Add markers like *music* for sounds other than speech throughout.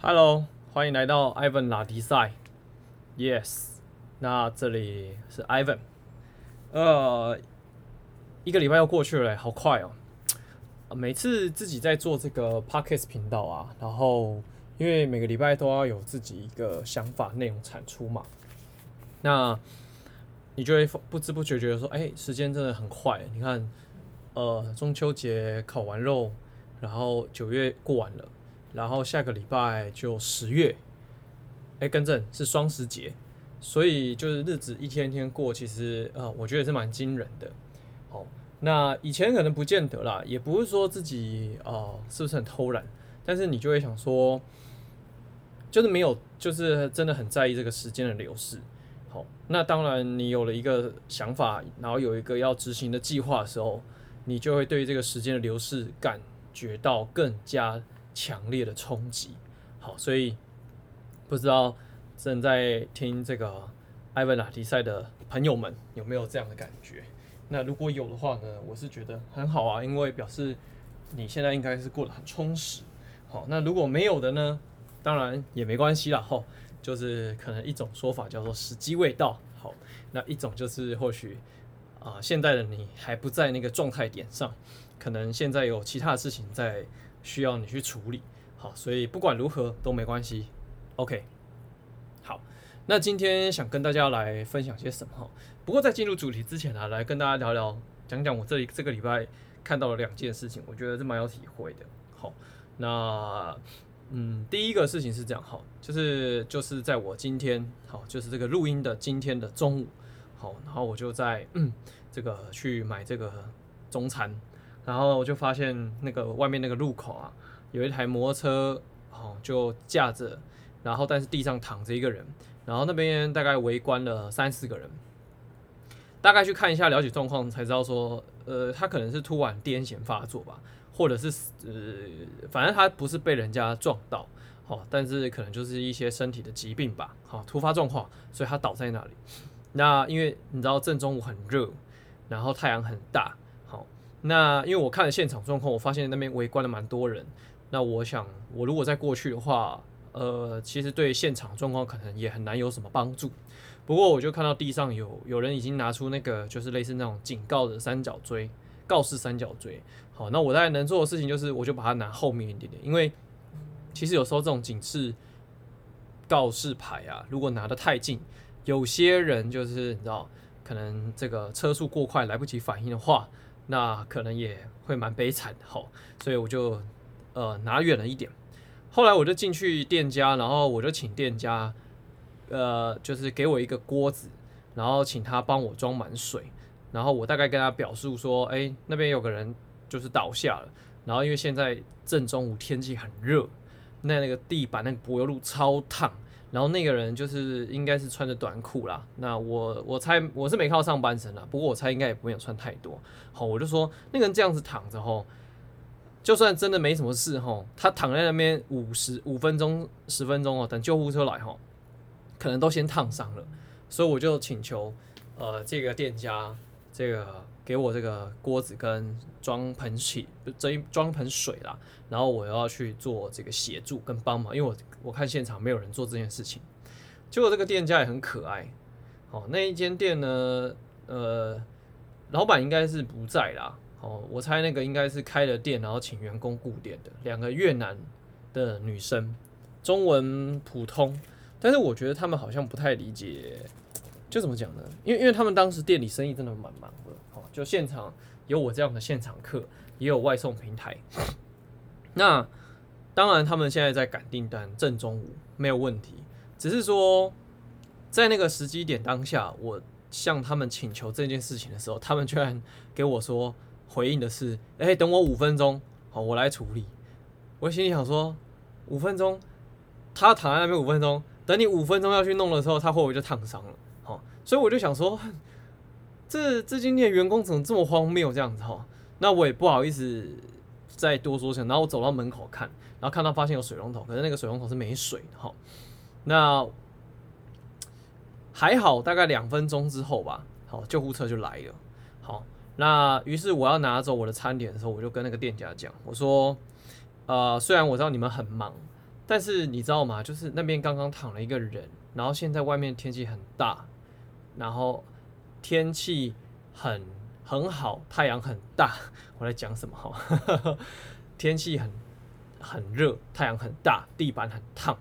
Hello，欢迎来到 Ivan 拉迪赛。Yes，那这里是 Ivan。呃，一个礼拜又过去了，好快哦。每次自己在做这个 Podcast 频道啊，然后因为每个礼拜都要有自己一个想法、内容产出嘛，那你就会不知不觉觉得说，哎，时间真的很快。你看，呃，中秋节烤完肉，然后九月过完了。然后下个礼拜就十月，哎，更正是双十节，所以就是日子一天一天过，其实呃，我觉得是蛮惊人的。哦，那以前可能不见得啦，也不是说自己呃是不是很偷懒，但是你就会想说，就是没有，就是真的很在意这个时间的流逝。好，那当然你有了一个想法，然后有一个要执行的计划的时候，你就会对这个时间的流逝感觉到更加。强烈的冲击，好，所以不知道正在听这个艾文拉迪赛的朋友们有没有这样的感觉？那如果有的话呢，我是觉得很好啊，因为表示你现在应该是过得很充实。好，那如果没有的呢，当然也没关系啦。吼，就是可能一种说法叫做时机未到。好，那一种就是或许啊、现在的你还不在那个状态点上，可能现在有其他的事情在。需要你去处理，好，所以不管如何都没关系，OK。好，那今天想跟大家来分享些什么？不过在进入主题之前呢、啊，来跟大家聊聊，讲讲我这里这个礼拜看到了两件事情，我觉得是蛮有体会的。好，那嗯，第一个事情是这样，好，就是就是在我今天，好，就是这个录音的今天的中午，好，然后我就在嗯，这个去买这个中餐。然后我就发现那个外面那个路口啊，有一台摩托车，哦，就架着，然后但是地上躺着一个人，然后那边大概围观了三四个人，大概去看一下了解状况才知道说，呃，他可能是突然癫痫发作吧，或者是呃，反正他不是被人家撞到，哦，但是可能就是一些身体的疾病吧，好，突发状况，所以他倒在那里。那因为你知道正中午很热，然后太阳很大。那因为我看了现场状况，我发现那边围观了蛮多人。那我想，我如果再过去的话，呃，其实对现场状况可能也很难有什么帮助。不过我就看到地上有有人已经拿出那个就是类似那种警告的三角锥，告示三角锥。好，那我大概能做的事情就是，我就把它拿后面一点点，因为其实有时候这种警示告示牌啊，如果拿得太近，有些人就是你知道，可能这个车速过快来不及反应的话。那可能也会蛮悲惨的，吼，所以我就呃拿远了一点。后来我就进去店家，然后我就请店家，呃，就是给我一个锅子，然后请他帮我装满水，然后我大概跟他表述说，哎，那边有个人就是倒下了，然后因为现在正中午天气很热，那那个地板那个柏油路超烫。然后那个人就是应该是穿着短裤啦，那我我猜我是没看到上半身啦，不过我猜应该也不会有穿太多。好，我就说那个人这样子躺着吼，就算真的没什么事吼，他躺在那边五十五分钟十分钟哦，等救护车来吼，可能都先烫伤了。所以我就请求呃这个店家这个给我这个锅子跟装盆器，这一装盆水啦，然后我要去做这个协助跟帮忙，因为我。我看现场没有人做这件事情，结果这个店家也很可爱。哦，那一间店呢，呃，老板应该是不在啦。哦，我猜那个应该是开了店，然后请员工顾店的两个越南的女生，中文普通，但是我觉得他们好像不太理解，就怎么讲呢？因为因为他们当时店里生意真的蛮忙的。哦，就现场有我这样的现场客，也有外送平台，*coughs* 那。当然，他们现在在赶订单，正中午没有问题。只是说，在那个时机点当下，我向他们请求这件事情的时候，他们居然给我说回应的是：“哎，等我五分钟，好，我来处理。”我心里想说，五分钟，他躺在那边五分钟，等你五分钟要去弄的时候，他会不会就烫伤了？所以我就想说，*laughs* 这这间店员工怎么这么荒谬这样子？哈，那我也不好意思再多说什么，然后我走到门口看。然后看到发现有水龙头，可是那个水龙头是没水的哈。那还好，大概两分钟之后吧，好，救护车就来了。好，那于是我要拿走我的餐点的时候，我就跟那个店家讲，我说，呃，虽然我知道你们很忙，但是你知道吗？就是那边刚刚躺了一个人，然后现在外面天气很大，然后天气很很好，太阳很大。*laughs* 我在讲什么哈？*laughs* 天气很很热，太阳很大，地板很烫。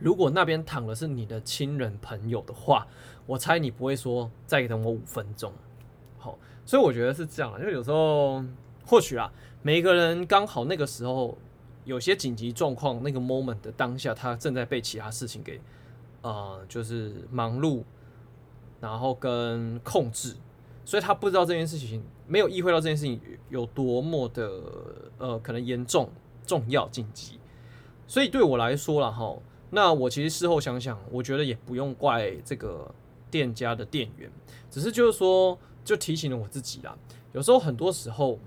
如果那边躺的是你的亲人朋友的话，我猜你不会说再等我五分钟。好，所以我觉得是这样，因为有时候或许啊，每一个人刚好那个时候有些紧急状况，那个 moment 的当下，他正在被其他事情给呃，就是忙碌，然后跟控制，所以他不知道这件事情，没有意会到这件事情有多么的呃，可能严重、重要、紧急。所以对我来说了哈。那我其实事后想想，我觉得也不用怪这个店家的店员，只是就是说，就提醒了我自己啦。有时候很多时候，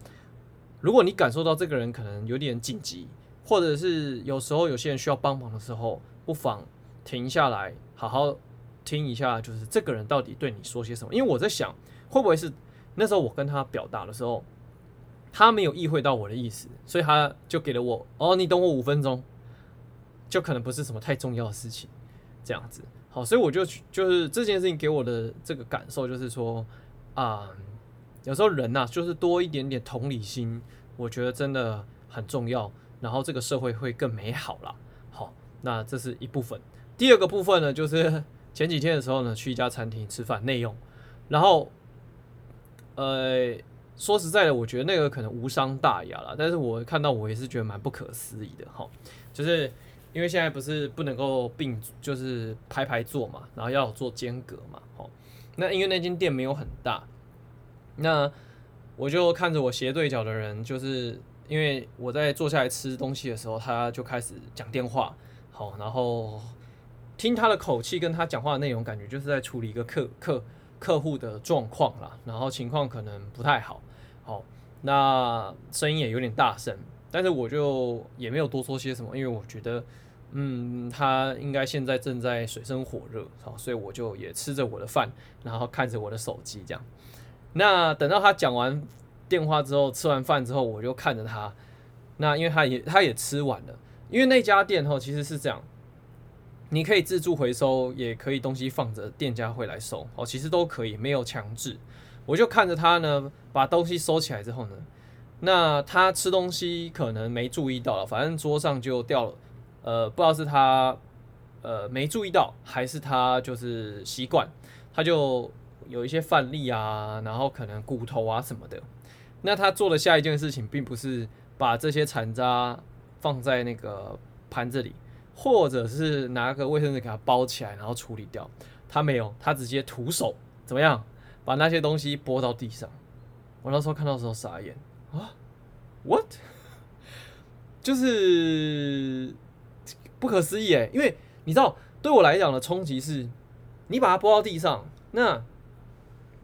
如果你感受到这个人可能有点紧急，或者是有时候有些人需要帮忙的时候，不妨停下来，好好听一下，就是这个人到底对你说些什么。因为我在想，会不会是那时候我跟他表达的时候，他没有意会到我的意思，所以他就给了我，哦，你等我五分钟。就可能不是什么太重要的事情，这样子，好，所以我就就是这件事情给我的这个感受就是说啊、有时候人呐、就是多一点点同理心，我觉得真的很重要，然后这个社会会更美好啦。好，那这是一部分。第二个部分呢，就是前几天的时候呢，去一家餐厅吃饭内用，然后呃，说实在的，我觉得那个可能无伤大雅啦，但是我看到我也是觉得蛮不可思议的哈，就是。因为现在不是不能够并，就是排排坐嘛，然后要做间隔嘛，哦，那因为那间店没有很大，那我就看着我斜对角的人，就是因为我在坐下来吃东西的时候，他就开始讲电话，好，然后听他的口气跟他讲话的内容，感觉就是在处理一个客客客户的状况啦，然后情况可能不太好，好，那声音也有点大声，但是我就也没有多说些什么，因为我觉得。嗯，他应该现在正在水深火热，好，所以我就也吃着我的饭，然后看着我的手机，这样。那等到他讲完电话之后，吃完饭之后，我就看着他。那因为他也他也吃完了，因为那家店哈其实是这样，你可以自助回收，也可以东西放着，店家会来收，哦，其实都可以，没有强制。我就看着他呢，把东西收起来之后呢，那他吃东西可能没注意到了，反正桌上就掉了。呃，不知道是他呃没注意到，还是他就是习惯，他就有一些饭粒啊，然后可能骨头啊什么的。那他做的下一件事情，并不是把这些残渣放在那个盘子里，或者是拿个卫生纸给它包起来，然后处理掉。他没有，他直接徒手怎么样，把那些东西拨到地上。我那时候看到时候傻眼啊，what？*laughs* 就是。不可思议诶，因为你知道，对我来讲的冲击是，你把它拨到地上，那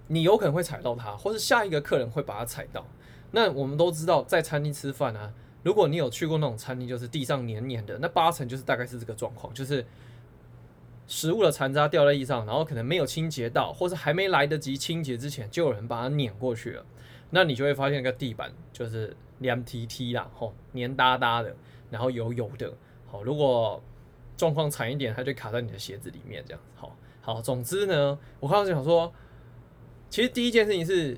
你有可能会踩到它，或是下一个客人会把它踩到。那我们都知道，在餐厅吃饭啊，如果你有去过那种餐厅，就是地上黏黏的，那八成就是大概是这个状况，就是食物的残渣掉在地上，然后可能没有清洁到，或是还没来得及清洁之前，就有人把它碾过去了。那你就会发现，那个地板就是黏 T T 啦，吼，黏哒哒的，然后油油的。好，如果状况惨一点，它就卡在你的鞋子里面，这样子。好，好，总之呢，我刚刚想说，其实第一件事情是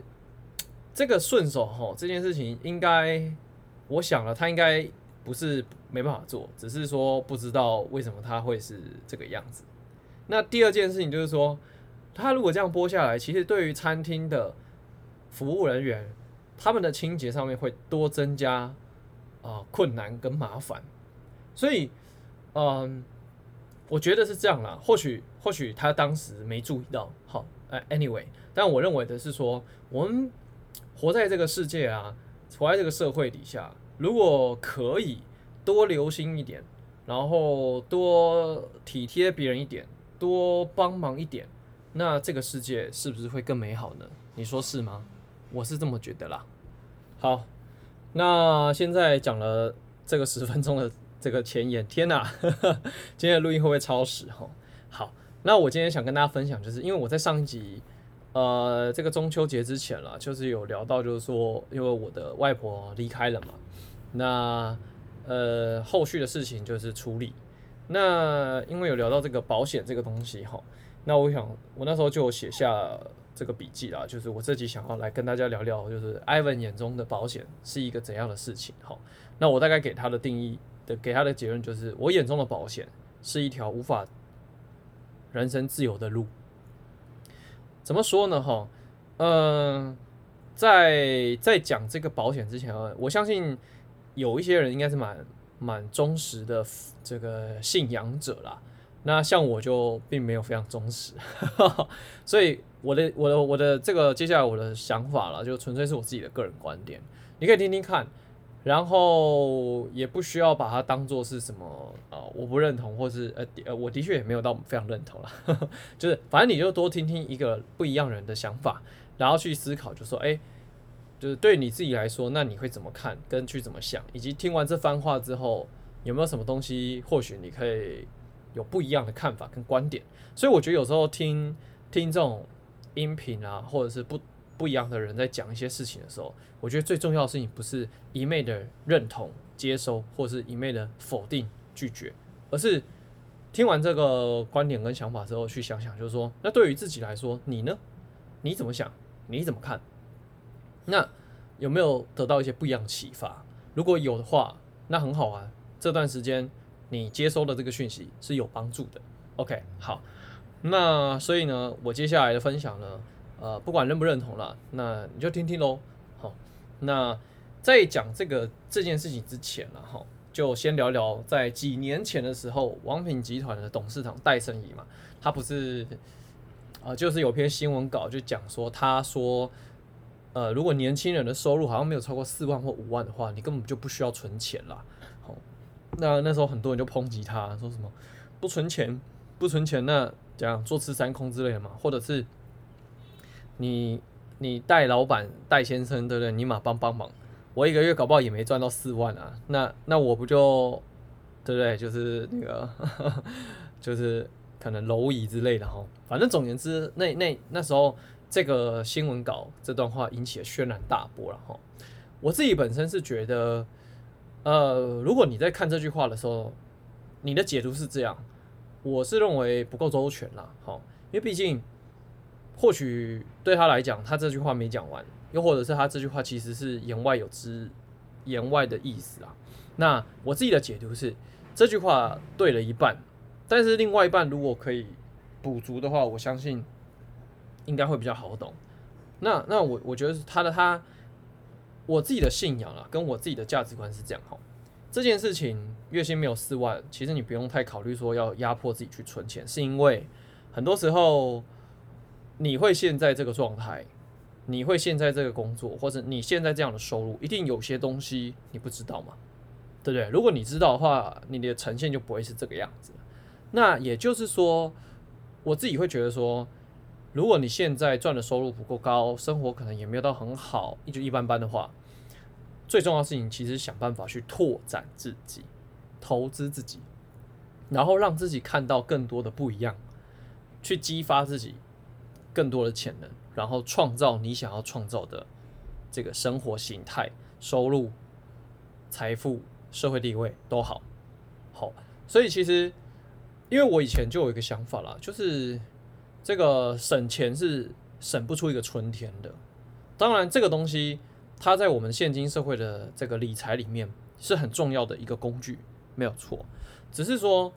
这个顺手哈，这件事情应该，我想了，他应该不是没办法做，只是说不知道为什么他会是这个样子。那第二件事情就是说，他如果这样剥下来，其实对于餐厅的服务人员，他们的清洁上面会多增加啊、困难跟麻烦。所以，嗯，我觉得是这样啦。或许，或许他当时没注意到。好，哎，anyway，但我认为的是说，我们活在这个世界啊，活在这个社会底下，如果可以多留心一点，然后多体贴别人一点，多帮忙一点，那这个世界是不是会更美好呢？你说是吗？我是这么觉得啦。好，那现在讲了这个十分钟的。这个前言，天哪！呵呵，今天的录音会不会超时？哈，好，那我今天想跟大家分享，就是因为我在上一集，呃，这个中秋节之前了，就是有聊到，就是说，因为我的外婆离开了嘛，那呃，后续的事情就是处理。那因为有聊到这个保险这个东西哈，那我想我那时候就写下这个笔记啦，就是我自己想要来跟大家聊聊，就是 Ivan 眼中的保险是一个怎样的事情哈。那我大概给他的定义的，给他的结论就是，我眼中的保险是一条无法人身自由的路。怎么说呢哈？嗯、在在讲这个保险之前啊，我相信有一些人应该是蛮蛮忠实的这个信仰者啦。那像我就并没有非常忠实，*laughs* 所以我的我的我的这个接下来我的想法了，就纯粹是我自己的个人观点，你可以听听看，然后也不需要把它当做是什么啊、我不认同，或是呃呃，我的确也没有到非常认同了，*laughs* 就是反正你就多听听一个不一样人的想法，然后去思考，就说哎，就是对你自己来说，那你会怎么看，跟去怎么想，以及听完这番话之后，有没有什么东西，或许你可以。有不一样的看法跟观点，所以我觉得有时候听听这种音频啊，或者是不不一样的人在讲一些事情的时候，我觉得最重要的事情不是一昧的认同、接收，或是一昧的否定、拒绝，而是听完这个观点跟想法之后，去想想，就是说，那对于自己来说，你呢？你怎么想？你怎么看？那有没有得到一些不一样的启发？如果有的话，那很好啊。这段时间。你接收的这个讯息是有帮助的，OK，好，那所以呢，我接下来的分享呢，呃，不管认不认同了，那你就听听喽，好，那在讲这个这件事情之前了哈，就先聊聊在几年前的时候，王品集团的董事长戴胜仪嘛，他不是，呃，就是有篇新闻稿就讲说，他说，呃，如果年轻人的收入好像没有超过四万或五万的话，你根本就不需要存钱啦。那那时候很多人就抨击他，说什么不存钱，不存钱，那这样坐吃山空之类的嘛，或者是你你戴老板戴先生对不对？你马帮帮忙，我一个月搞不好也没赚到四万啊，那那我不就对不对？就是那个 *laughs* 就是可能蝼蚁之类的哈，反正总言之，那那那时候这个新闻稿这段话引起了轩然大波了哈。我自己本身是觉得。呃，如果你在看这句话的时候，你的解读是这样，我是认为不够周全啦，好，因为毕竟或许对他来讲，他这句话没讲完，又或者是他这句话其实是言外有之，言外的意思啊。那我自己的解读是，这句话对了一半，但是另外一半如果可以补足的话，我相信应该会比较好懂。那那我我觉得是他的他。我自己的信仰啊，跟我自己的价值观是这样哈。这件事情月薪没有四万，其实你不用太考虑说要压迫自己去存钱，是因为很多时候你会现在这个状态，你会现在这个工作，或者你现在这样的收入，一定有些东西你不知道嘛，对不对？如果你知道的话，你的呈现就不会是这个样子。那也就是说，我自己会觉得说。如果你现在赚的收入不够高，生活可能也没有到很好，一就一般般的话，最重要的事情其实想办法去拓展自己，投资自己，然后让自己看到更多的不一样，去激发自己更多的潜能，然后创造你想要创造的这个生活形态、收入、财富、社会地位都好。好，所以其实因为我以前就有一个想法啦，就是。这个省钱是省不出一个春天的，当然这个东西它在我们现今社会的这个理财里面是很重要的一个工具，没有错。只是说，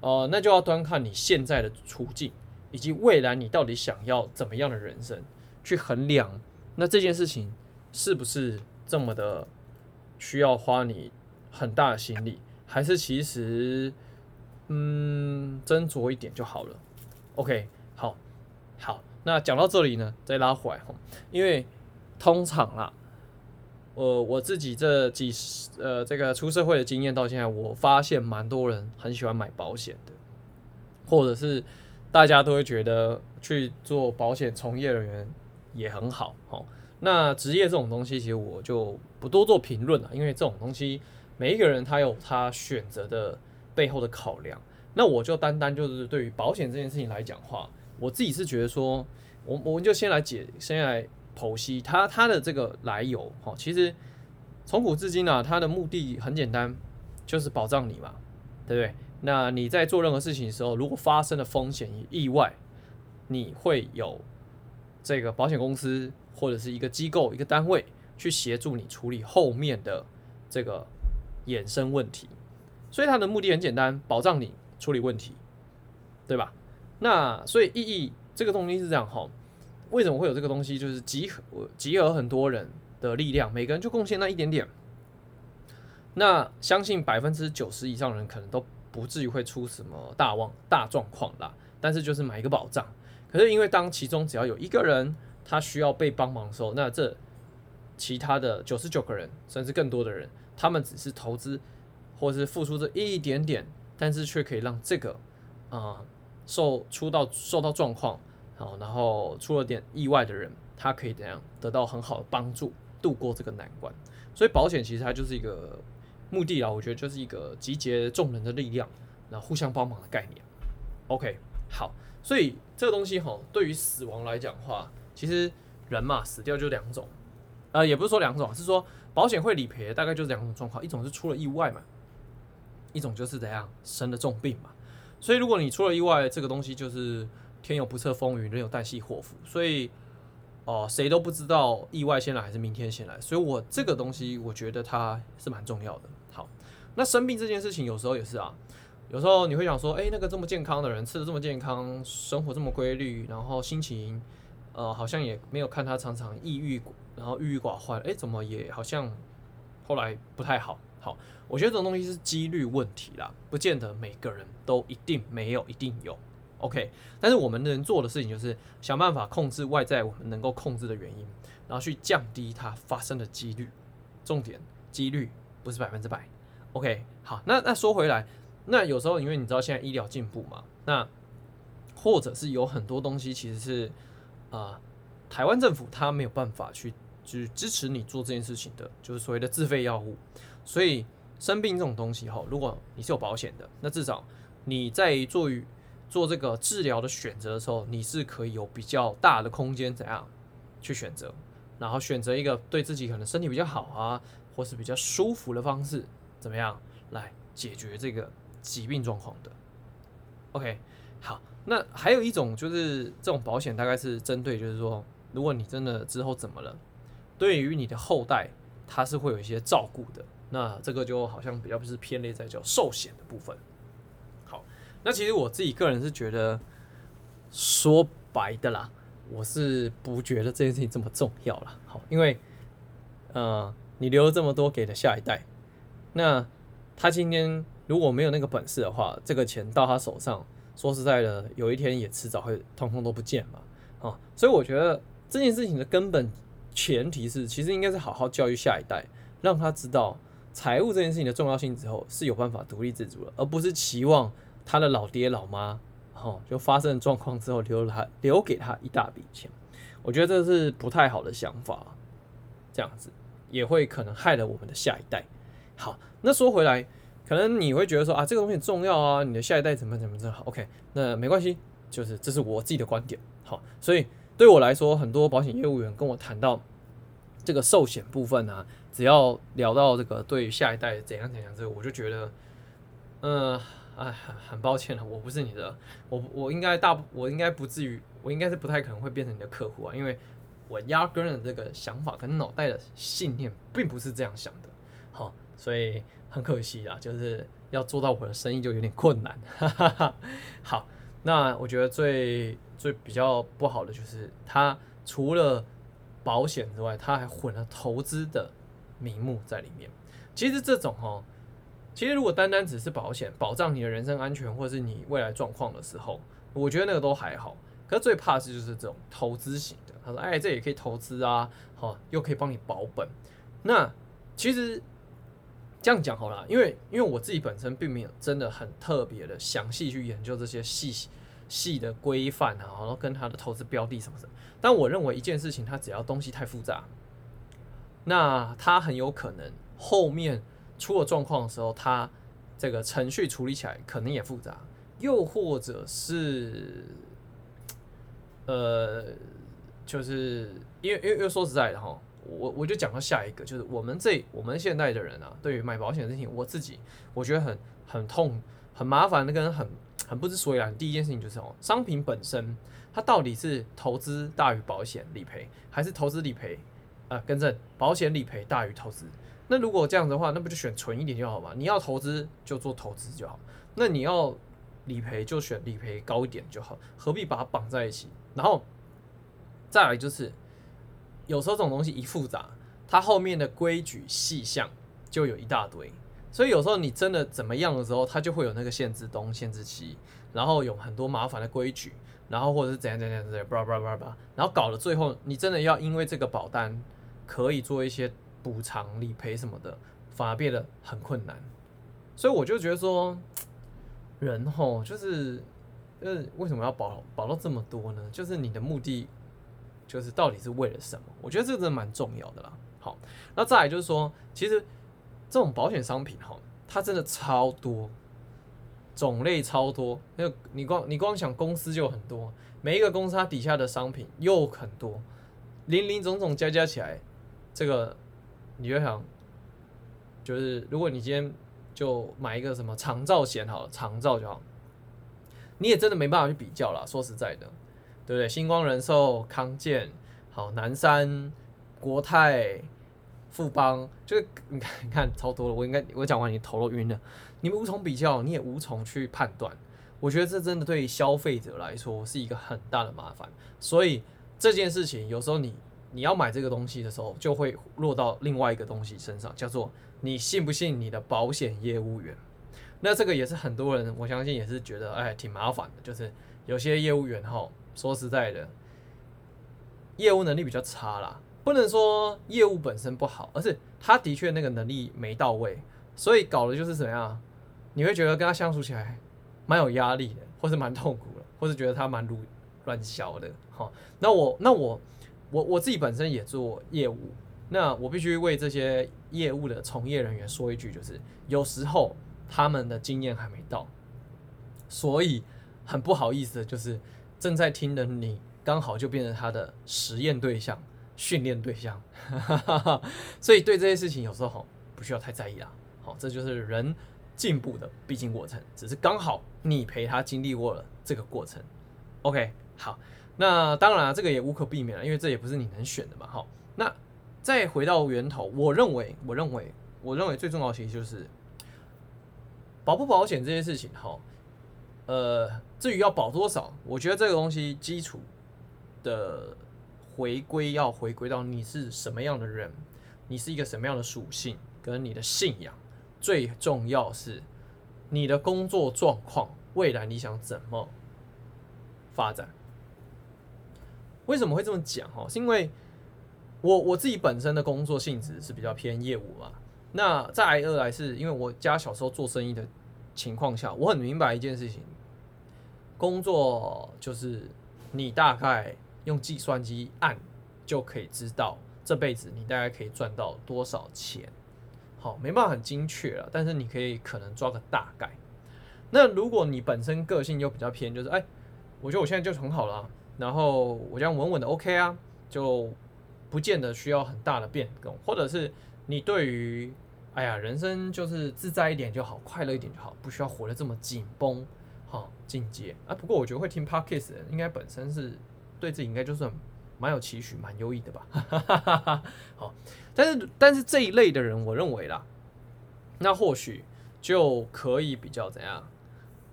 呃，那就要端看你现在的处境，以及未来你到底想要怎么样的人生去衡量，那这件事情是不是这么的需要花你很大的心力，还是其实嗯斟酌一点就好了？OK。好，好，那讲到这里呢，再拉回来，因为通常啦，呃，我自己这几十呃这个出社会的经验到现在，我发现蛮多人很喜欢买保险的，或者是大家都会觉得去做保险从业人员也很好，哈。那职业这种东西，其实我就不多做评论了，因为这种东西每一个人他有他选择的背后的考量，那我就单单就是对于保险这件事情来讲话。我自己是觉得说，我我们就先来解，先来剖析它它的这个来由哈。其实从古至今啊，它的目的很简单，就是保障你嘛，对不对？那你在做任何事情的时候，如果发生了风险与意外，你会有这个保险公司或者是一个机构、一个单位去协助你处理后面的这个衍生问题。所以它的目的很简单，保障你处理问题，对吧？那所以意义这个东西是这样哈，为什么会有这个东西？就是集合集合很多人的力量，每个人就贡献那一点点。那相信百分之九十以上人可能都不至于会出什么大旺大状况啦，但是就是买一个保障。可是因为当其中只要有一个人他需要被帮忙的时候，那这其他的九十九个人甚至更多的人，他们只是投资或是付出这一点点，但是却可以让这个啊、受出到受到状况好，然后出了点意外的人，他可以怎样得到很好的帮助，度过这个难关。所以保险其实它就是一个目的啊，我觉得就是一个集结众人的力量，然后互相帮忙的概念。OK，好。所以这个东西哈，对于死亡来讲的话，其实人嘛，死掉就两种，呃，也不是说两种，是说保险会理赔，大概就是两种状况，一种是出了意外嘛，一种就是怎样生了重病嘛。所以如果你出了意外，这个东西就是天有不测风云，人有旦夕祸福，所以哦，谁都不知道意外先来还是明天先来。所以我这个东西，我觉得它是蛮重要的。那生病这件事情有时候也是啊。有时候你会想说，哎，那个这么健康的人，吃的这么健康，生活这么规律，然后心情，呃，好像也没有看他常常抑郁，然后郁郁寡欢，哎，怎么也好像后来不太好。好，我觉得这种东西是几率问题啦，不见得每个人都一定没有，一定有。OK，但是我们能做的事情就是想办法控制外在我们能够控制的原因，然后去降低它发生的几率。重点，几率不是百分之百。OK，好，那那说回来。那有时候，因为你知道现在医疗进步嘛，那或者是有很多东西其实是啊、台湾政府他没有办法去去支持你做这件事情的，就是所谓的自费药物。所以生病这种东西哈，如果你是有保险的，那至少你在做于做这个治疗的选择的时候，你是可以有比较大的空间怎样去选择，然后选择一个对自己可能身体比较好啊，或是比较舒服的方式，怎么样来解决这个。疾病状况的，OK，好，那还有一种就是这种保险大概是针对，就是说，如果你真的之后怎么了，对于你的后代，它是会有一些照顾的，那这个就好像比较不是偏类在叫寿险的部分。好，那其实我自己个人是觉得，说白的啦，我是不觉得这件事情这么重要了。好，因为，呃，你留了这么多给了下一代，那他今天。如果没有那个本事的话，这个钱到他手上，说实在的，有一天也迟早会通通都不见嘛。啊，所以我觉得这件事情的根本前提是，其实应该是好好教育下一代，让他知道财务这件事情的重要性之后，是有办法独立自主的，而不是期望他的老爹老妈，哈，就发生状况之后留了他留给他一大笔钱。我觉得这是不太好的想法，这样子也会可能害了我们的下一代。好，那说回来。可能你会觉得说啊，这个东西重要啊，你的下一代怎么怎么怎么好，OK，那没关系，就是这是我自己的观点，好，所以对我来说，很多保险业务员跟我谈到这个寿险部分啊，只要聊到这个对下一代怎样怎样，这个我就觉得，嗯，哎，很很抱歉了，我不是你的，我我应该大，我应该不至于，我应该是不太可能会变成你的客户啊，因为我压根的这个想法跟脑袋的信念并不是这样想的，所以。很可惜啊，就是要做到我的生意就有点困难。*laughs* 好，那我觉得最最比较不好的就是，他除了保险之外，他还混了投资的名目在里面。其实这种哦，其实如果单单只是保险，保障你的人身安全或是你未来状况的时候，我觉得那个都还好。可是最怕的是就是这种投资型的。他说：“哎，这也可以投资啊，好，又可以帮你保本。”那其实。这样讲好了，因为因为我自己本身并没有真的很特别的详细去研究这些细细的规范啊，然后跟他的投资标的什么的。但我认为一件事情，它只要东西太复杂，那它很有可能后面出了状况的时候，它这个程序处理起来可能也复杂，又或者是呃，就是因为因为因为说实在的哈，我我就讲到下一个，就是我们这我们现代的人啊，对于买保险的事情，我自己我觉得很很痛、很麻烦的，跟很很不知所以然。第一件事情就是哦，商品本身它到底是投资大于保险理赔，还是投资理赔啊？更正，保险理赔大于投资。那如果这样的话，那不就选纯一点就好嘛？你要投资就做投资就好，那你要理赔就选理赔高一点就好，何必把它绑在一起？然后再来就是，有时候这种东西一复杂，它后面的规矩细项就有一大堆，所以有时候你真的怎么样的时候，它就会有那个限制东、限制西，然后有很多麻烦的规矩，然后或者是怎样怎样怎样，叭叭叭叭，然后搞了最后你真的要因为这个保单可以做一些。补偿理赔什么的，反而变得很困难，所以我就觉得说，人吼就是，就是为什么要保保到这么多呢？就是你的目的，就是到底是为了什么？我觉得这个真的蛮重要的啦。好，那再来就是说，其实这种保险商品哈，它真的超多，种类超多。那你光你光想公司就很多，每一个公司它底下的商品又很多，林林总总加加起来，这个。你就想，就是如果你今天就买一个什么长照险好了，长照就好，你也真的没办法去比较了。说实在的，对不对？星光人寿、康健、好南山、国泰、富邦，就是你看，你看超多了。我应该我讲完你头都晕了，你们无从比较，你也无从去判断。我觉得这真的对消费者来说是一个很大的麻烦。所以这件事情有时候你。你要买这个东西的时候，就会落到另外一个东西身上，叫做你信不信你的保险业务员？那这个也是很多人，我相信也是觉得哎挺麻烦的，就是有些业务员哈，说实在的，业务能力比较差啦，不能说业务本身不好，而是他的确那个能力没到位，所以搞的就是怎么样？你会觉得跟他相处起来蛮有压力的，或是蛮痛苦的，或是觉得他蛮乱乱小的。哈，那我那我。我我自己本身也做业务，那我必须为这些业务的从业人员说一句，就是有时候他们的经验还没到，所以很不好意思就是正在听的你刚好就变成他的实验对象、训练对象，*laughs* 所以对这些事情有时候不需要太在意啦。好，这就是人进步的必经过程，只是刚好你陪他经历过了这个过程。OK，好。那当然，这个也无可避免了，因为这也不是你能选的嘛。好，那再回到源头，我认为，我认为，我认为最重要的其实就是保不保险这件事情。哈，呃，至于要保多少，我觉得这个东西基础的回归要回归到你是什么样的人，你是一个什么样的属性，跟你的信仰，最重要是你的工作状况，未来你想怎么发展。为什么会这么讲？哈，是因为我我自己本身的工作性质是比较偏业务嘛。那再来二来是因为我家小时候做生意的情况下，我很明白一件事情：工作就是你大概用计算机按就可以知道这辈子你大概可以赚到多少钱。好，没办法很精确了，但是你可以可能抓个大概。那如果你本身个性又比较偏，就是哎，我觉得我现在就很好了。然后我这样稳稳的 OK 啊，就不见得需要很大的变动，或者是你对于哎呀人生就是自在一点就好，快乐一点就好，不需要活得这么紧绷，好境界啊。不过我觉得会听 Podcast 的人应该本身是对自己应该就是蛮有期许、蛮优异的吧。好，但是但是这一类的人，我认为啦，那或许就可以比较怎样，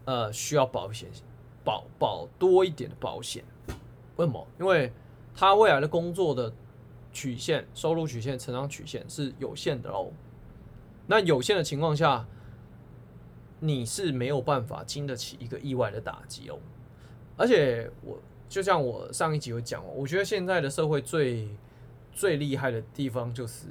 呃，需要保险，保保多一点的保险。为什么？因为他未来的工作的曲线、收入曲线、成长曲线是有限的哦。那有限的情况下，你是没有办法经得起一个意外的打击哦。而且我就像我上一集有讲哦，我觉得现在的社会最最厉害的地方就是，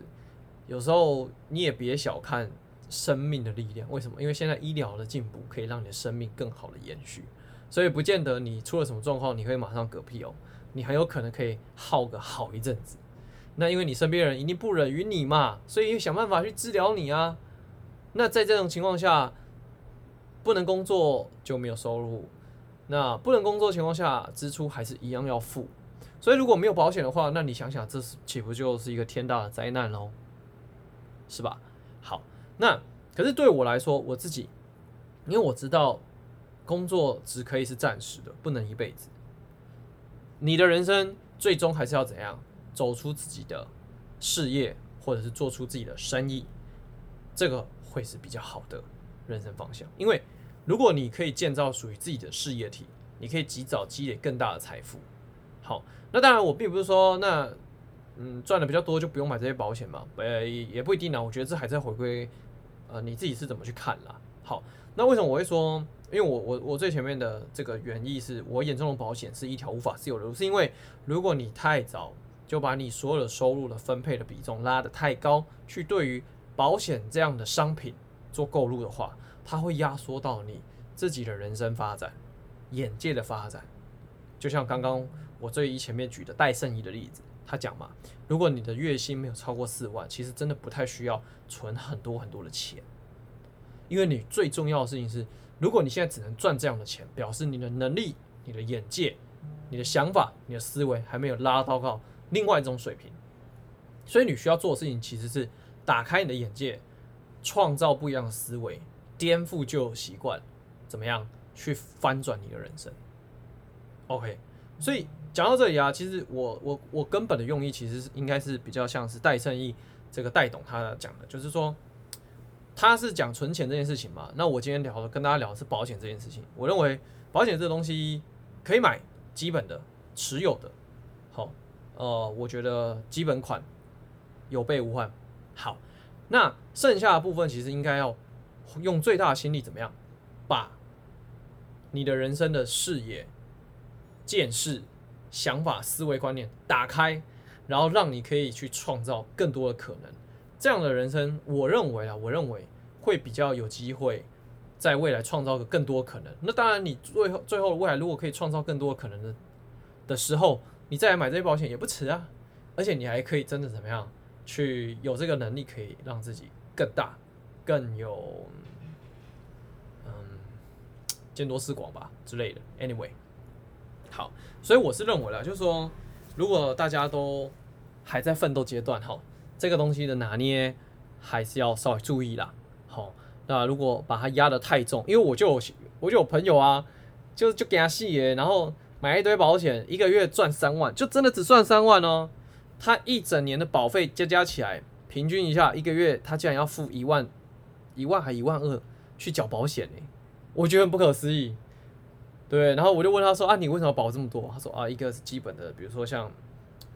有时候你也别小看生命的力量。为什么？因为现在医疗的进步可以让你的生命更好的延续。所以不见得你出了什么状况，你会马上嗝屁哦，你很有可能可以耗个好一阵子。那因为你身边人一定不忍于你嘛，所以想办法去治疗你啊。那在这种情况下，不能工作就没有收入。那不能工作情况下，支出还是一样要付。所以如果没有保险的话，那你想想，这是岂不就是一个天大的灾难喽？是吧？好，那可是对我来说，我自己，因为我知道工作只可以是暂时的，不能一辈子。你的人生最终还是要怎样走出自己的事业，或者是做出自己的生意，这个会是比较好的人生方向。因为如果你可以建造属于自己的事业体，你可以及早积累更大的财富。好，那当然我并不是说那嗯赚的比较多就不用买这些保险嘛，呃也不一定啊。我觉得这还在回归呃你自己是怎么去看啦。好，那为什么我会说？因为我我我最前面的这个原意是我眼中的保险是一条无法自由的路，是因为如果你太早就把你所有的收入的分配的比重拉得太高，去对于保险这样的商品做购入的话，它会压缩到你自己的人生发展、眼界的发展。就像刚刚。我最一前面举的戴胜益的例子，他讲嘛，如果你的月薪没有超过四万，其实真的不太需要存很多很多的钱，因为你最重要的事情是，如果你现在只能赚这样的钱，表示你的能力、你的眼界、你的想法、你的思维还没有拉到到另外一种水平，所以你需要做的事情其实是打开你的眼界，创造不一样的思维，颠覆旧习惯，怎么样去翻转你的人生？OK，所以。讲到这里啊，其实我我我根本的用意其实是应该是比较像是戴胜义这个戴董他讲的，就是说他是讲存钱这件事情嘛。那我今天聊的跟大家聊的是保险这件事情。我认为保险这个东西可以买基本的持有的，呃，我觉得基本款有备无患。好，那剩下的部分其实应该要用最大的心力怎么样把你的人生的视野见识。想法、思维、观念打开，然后让你可以去创造更多的可能。这样的人生，我认为啊，我认为会比较有机会在未来创造个更多可能。那当然，你最后最后未来如果可以创造更多可能的的时候，你再来买这些保险也不迟啊。而且你还可以真的怎么样去有这个能力，可以让自己更大、更有嗯见多识广吧之类的。Anyway。好，所以我是认为啦，就是说，如果大家都还在奋斗阶段，哈，这个东西的拿捏还是要稍微注意啦。好，那如果把它压得太重，因为我就我就有朋友啊，就就给他戏耶，然后买一堆保险，一个月赚三万，就真的只赚三万哦。他一整年的保费加加起来，平均一下，一个月他竟然要付一万，一万还一万二去缴保险呢，我觉得很不可思议。对，然后我就问他说：“啊，你为什么保这么多？”他说：“啊，一个是基本的，比如说像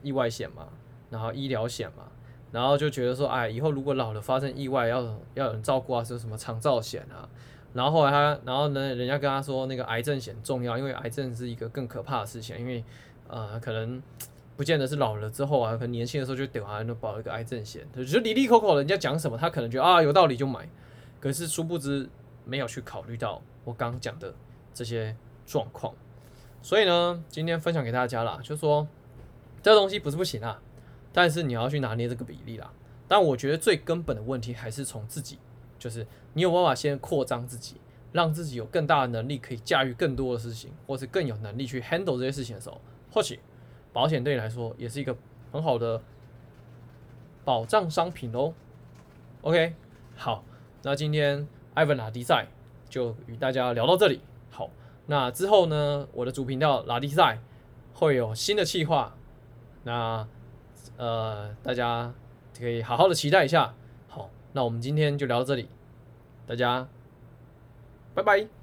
意外险嘛，然后医疗险嘛，然后就觉得说，哎，以后如果老了发生意外要要有人照顾啊，是什么长照险啊？然后后来他，然后呢，人家跟他说那个癌症险重要，因为癌症是一个更可怕的事情，因为呃，可能不见得是老了之后啊，可能年轻的时候就得啊，那保一个癌症险，他就里里口口人家讲什么，他可能觉得啊有道理就买，可是殊不知没有去考虑到我刚讲的这些。”状况，所以呢，今天分享给大家啦，就说这东西不是不行啊，但是你要去拿捏这个比例啦。但我觉得最根本的问题还是从自己，就是你有办法先扩张自己，让自己有更大的能力可以驾驭更多的事情，或是更有能力去 handle 这些事情的时候，或许保险对你来说也是一个很好的保障商品哦。OK，好，那今天 Ivan 拉迪赛就与大家聊到这里。好那之后呢，我的主频道拉迪赛会有新的计划，那呃大家可以好好的期待一下。那我们今天就聊到这里，大家拜拜。